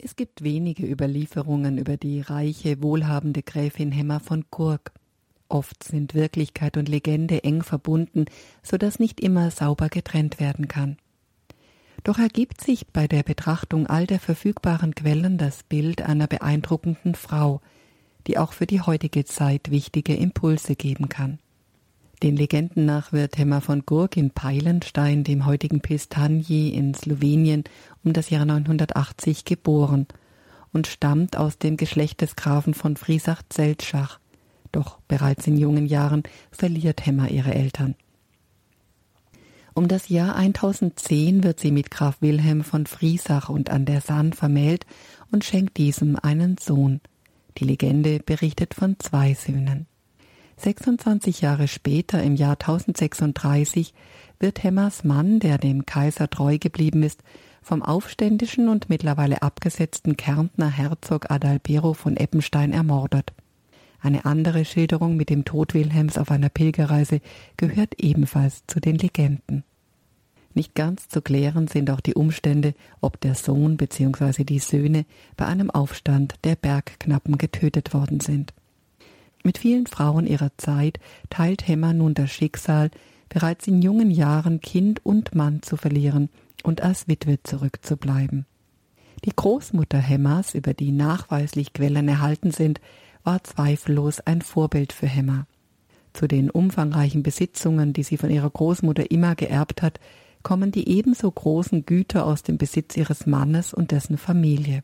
Es gibt wenige Überlieferungen über die reiche, wohlhabende Gräfin Hemmer von Gurk. Oft sind Wirklichkeit und Legende eng verbunden, so dass nicht immer sauber getrennt werden kann. Doch ergibt sich bei der Betrachtung all der verfügbaren Quellen das Bild einer beeindruckenden Frau, die auch für die heutige Zeit wichtige Impulse geben kann. Den Legenden nach wird Hemmer von Gurk in Peilenstein, dem heutigen Pistanji in Slowenien, um das Jahr 980 geboren und stammt aus dem Geschlecht des Grafen von Friesach-Zeltschach. Doch bereits in jungen Jahren verliert Hemmer ihre Eltern. Um das Jahr 1010 wird sie mit Graf Wilhelm von Friesach und an der Sahn vermählt und schenkt diesem einen Sohn. Die Legende berichtet von zwei Söhnen. 26 Jahre später, im Jahr 1036, wird Hemmers Mann, der dem Kaiser treu geblieben ist, vom aufständischen und mittlerweile abgesetzten Kärntner Herzog Adalbero von Eppenstein ermordet. Eine andere Schilderung mit dem Tod Wilhelms auf einer Pilgerreise gehört ebenfalls zu den Legenden. Nicht ganz zu klären sind auch die Umstände, ob der Sohn bzw. die Söhne bei einem Aufstand der Bergknappen getötet worden sind. Mit vielen Frauen ihrer Zeit teilt Hemmer nun das Schicksal, bereits in jungen Jahren Kind und Mann zu verlieren und als Witwe zurückzubleiben. Die Großmutter Hemmers, über die nachweislich Quellen erhalten sind, war zweifellos ein Vorbild für Hemmer. Zu den umfangreichen Besitzungen, die sie von ihrer Großmutter immer geerbt hat, kommen die ebenso großen Güter aus dem Besitz ihres Mannes und dessen Familie.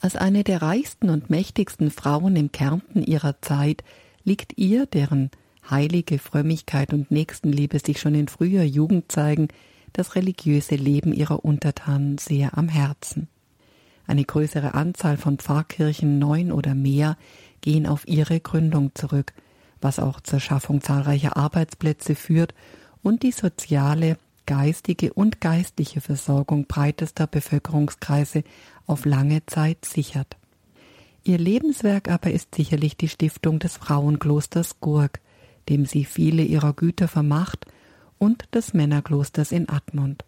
Als eine der reichsten und mächtigsten Frauen im Kärnten ihrer Zeit liegt ihr, deren heilige Frömmigkeit und Nächstenliebe sich schon in früher Jugend zeigen, das religiöse Leben ihrer Untertanen sehr am Herzen. Eine größere Anzahl von Pfarrkirchen, neun oder mehr, gehen auf ihre Gründung zurück, was auch zur Schaffung zahlreicher Arbeitsplätze führt und die soziale, geistige und geistliche Versorgung breitester Bevölkerungskreise auf lange Zeit sichert. Ihr Lebenswerk aber ist sicherlich die Stiftung des Frauenklosters Gurk, dem sie viele ihrer Güter vermacht, und des Männerklosters in Admont.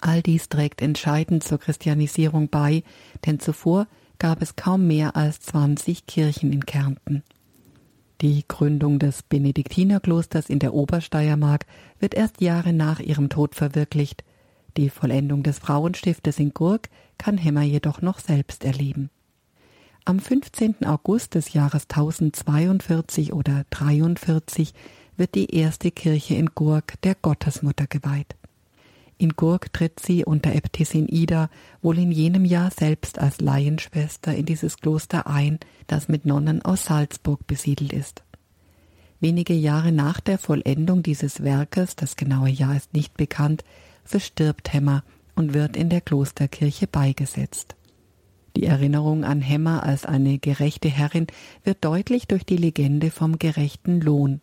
All dies trägt entscheidend zur Christianisierung bei, denn zuvor gab es kaum mehr als zwanzig Kirchen in Kärnten. Die Gründung des Benediktinerklosters in der Obersteiermark wird erst Jahre nach ihrem Tod verwirklicht. Die Vollendung des Frauenstiftes in Gurk kann Hemmer jedoch noch selbst erleben. Am 15. August des Jahres 1042 oder 43 wird die erste Kirche in Gurk der Gottesmutter geweiht. In Gurk tritt sie unter Äbtissin Ida wohl in jenem Jahr selbst als Laienschwester in dieses Kloster ein, das mit Nonnen aus Salzburg besiedelt ist. Wenige Jahre nach der Vollendung dieses Werkes, das genaue Jahr ist nicht bekannt, verstirbt Hemmer und wird in der Klosterkirche beigesetzt. Die Erinnerung an Hemmer als eine gerechte Herrin wird deutlich durch die Legende vom gerechten Lohn.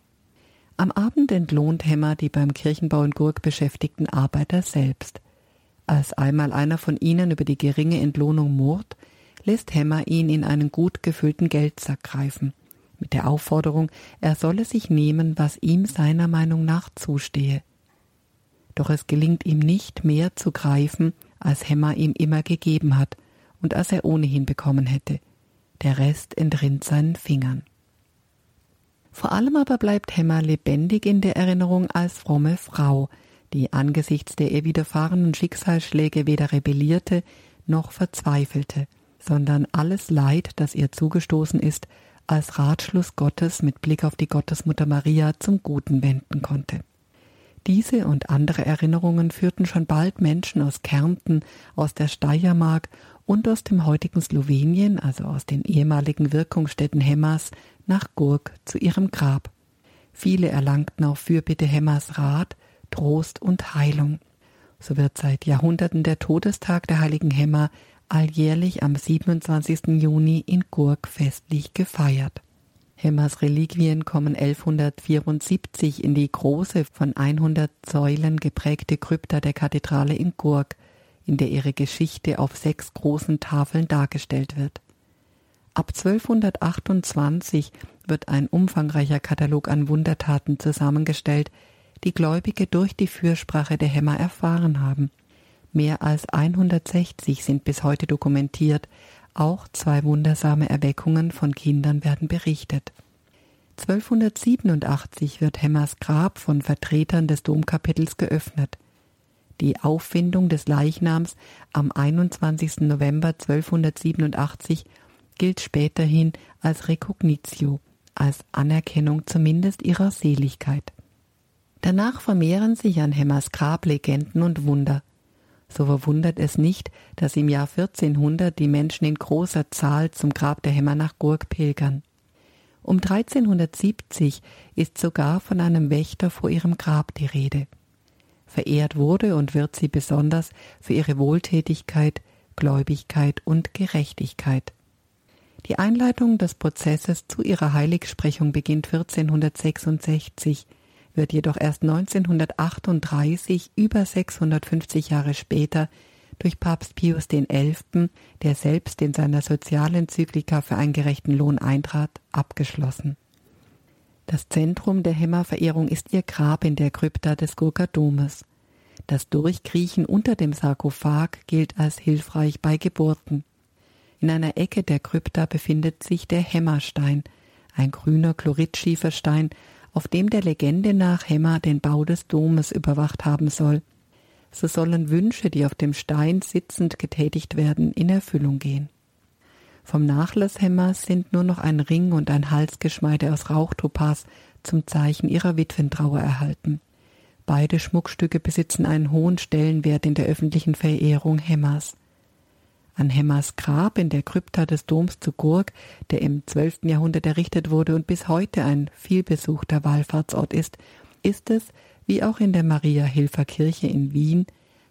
Am Abend entlohnt Hemmer die beim Kirchenbau in Gurk beschäftigten Arbeiter selbst. Als einmal einer von ihnen über die geringe Entlohnung murrt, lässt Hemmer ihn in einen gut gefüllten Geldsack greifen, mit der Aufforderung, er solle sich nehmen, was ihm seiner Meinung nach zustehe. Doch es gelingt ihm nicht mehr zu greifen, als Hemmer ihm immer gegeben hat und als er ohnehin bekommen hätte. Der Rest entrinnt seinen Fingern. Vor allem aber bleibt Hemmer lebendig in der Erinnerung als fromme Frau, die angesichts der ihr widerfahrenen Schicksalsschläge weder rebellierte noch verzweifelte, sondern alles Leid, das ihr zugestoßen ist, als Ratschluss Gottes mit Blick auf die Gottesmutter Maria zum Guten wenden konnte. Diese und andere Erinnerungen führten schon bald Menschen aus Kärnten, aus der Steiermark und aus dem heutigen Slowenien, also aus den ehemaligen Wirkungsstätten Hemmers, nach Gurk zu ihrem Grab. Viele erlangten auf Fürbitte Hemmers Rat, Trost und Heilung. So wird seit Jahrhunderten der Todestag der heiligen Hemmer alljährlich am 27. Juni in Gurk festlich gefeiert. Hemmers Reliquien kommen 1174 in die große von 100 Säulen geprägte Krypta der Kathedrale in Gurk, in der ihre Geschichte auf sechs großen Tafeln dargestellt wird. Ab 1228 wird ein umfangreicher Katalog an Wundertaten zusammengestellt, die Gläubige durch die Fürsprache der Hämmer erfahren haben. Mehr als 160 sind bis heute dokumentiert. Auch zwei wundersame Erweckungen von Kindern werden berichtet. 1287 wird Hemmers Grab von Vertretern des Domkapitels geöffnet. Die Auffindung des Leichnams am 21. November 1287 gilt späterhin als Recognitio, als Anerkennung zumindest ihrer Seligkeit. Danach vermehren sich an Hemmers Grab Legenden und Wunder. So verwundert es nicht, dass im Jahr 1400 die Menschen in großer Zahl zum Grab der Hämmer nach Gurk pilgern. Um 1370 ist sogar von einem Wächter vor ihrem Grab die Rede. Verehrt wurde und wird sie besonders für ihre Wohltätigkeit, Gläubigkeit und Gerechtigkeit. Die Einleitung des Prozesses zu ihrer Heiligsprechung beginnt 1466, wird jedoch erst 1938, über 650 Jahre später, durch Papst Pius XI., der selbst in seiner Sozialenzyklika für einen gerechten Lohn eintrat, abgeschlossen. Das Zentrum der Hämmerverehrung ist ihr Grab in der Krypta des Gurker Domes. Das Durchkriechen unter dem Sarkophag gilt als hilfreich bei Geburten. In einer Ecke der Krypta befindet sich der Hämmerstein, ein grüner Chloridschieferstein, auf dem der Legende nach Hämmer den Bau des Domes überwacht haben soll – so sollen Wünsche, die auf dem Stein sitzend getätigt werden, in Erfüllung gehen. Vom Nachlasshemmer sind nur noch ein Ring und ein Halsgeschmeide aus Rauchtopaz zum Zeichen ihrer Witwentrauer erhalten. Beide Schmuckstücke besitzen einen hohen Stellenwert in der öffentlichen Verehrung Hemmers. An Hemmers Grab in der Krypta des Doms zu Gurk, der im 12. Jahrhundert errichtet wurde und bis heute ein vielbesuchter Wallfahrtsort ist, ist es, wie auch in der Maria-Hilfer-Kirche in Wien,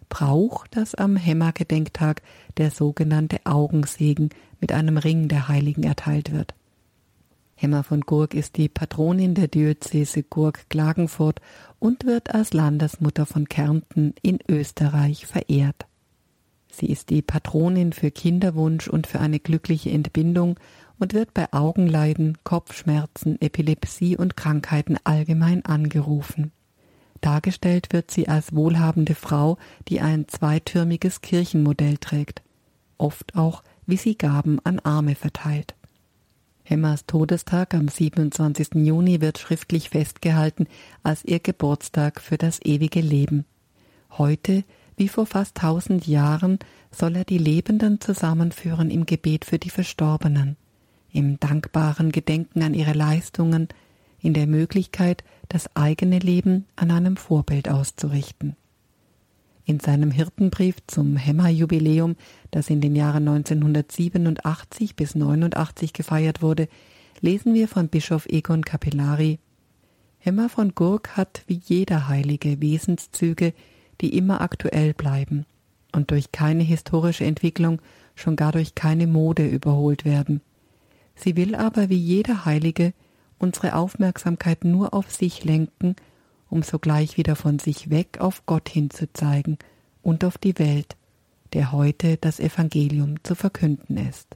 Brauch, dass am Hämmergedenktag der sogenannte Augensegen mit einem Ring der Heiligen erteilt wird. Hämmer von Gurk ist die Patronin der Diözese Gurk-Klagenfurt und wird als Landesmutter von Kärnten in Österreich verehrt. Sie ist die Patronin für Kinderwunsch und für eine glückliche Entbindung und wird bei Augenleiden, Kopfschmerzen, Epilepsie und Krankheiten allgemein angerufen. Dargestellt wird sie als wohlhabende Frau, die ein zweitürmiges Kirchenmodell trägt, oft auch, wie sie Gaben an Arme verteilt. Hemmers Todestag am 27. Juni wird schriftlich festgehalten als ihr Geburtstag für das ewige Leben. Heute, wie vor fast tausend Jahren, soll er die Lebenden zusammenführen im Gebet für die Verstorbenen, im dankbaren Gedenken an ihre Leistungen, in der Möglichkeit, das eigene Leben an einem Vorbild auszurichten. In seinem Hirtenbrief zum Hämmerjubiläum, das in den Jahren 1987 bis 89 gefeiert wurde, lesen wir von Bischof Egon Capellari Hämmer von Gurk hat wie jeder Heilige Wesenszüge, die immer aktuell bleiben und durch keine historische Entwicklung, schon gar durch keine Mode überholt werden. Sie will aber wie jeder Heilige unsere Aufmerksamkeit nur auf sich lenken, um sogleich wieder von sich weg auf Gott hinzuzeigen und auf die Welt, der heute das Evangelium zu verkünden ist.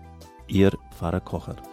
Ihr Pfarrer Kocher.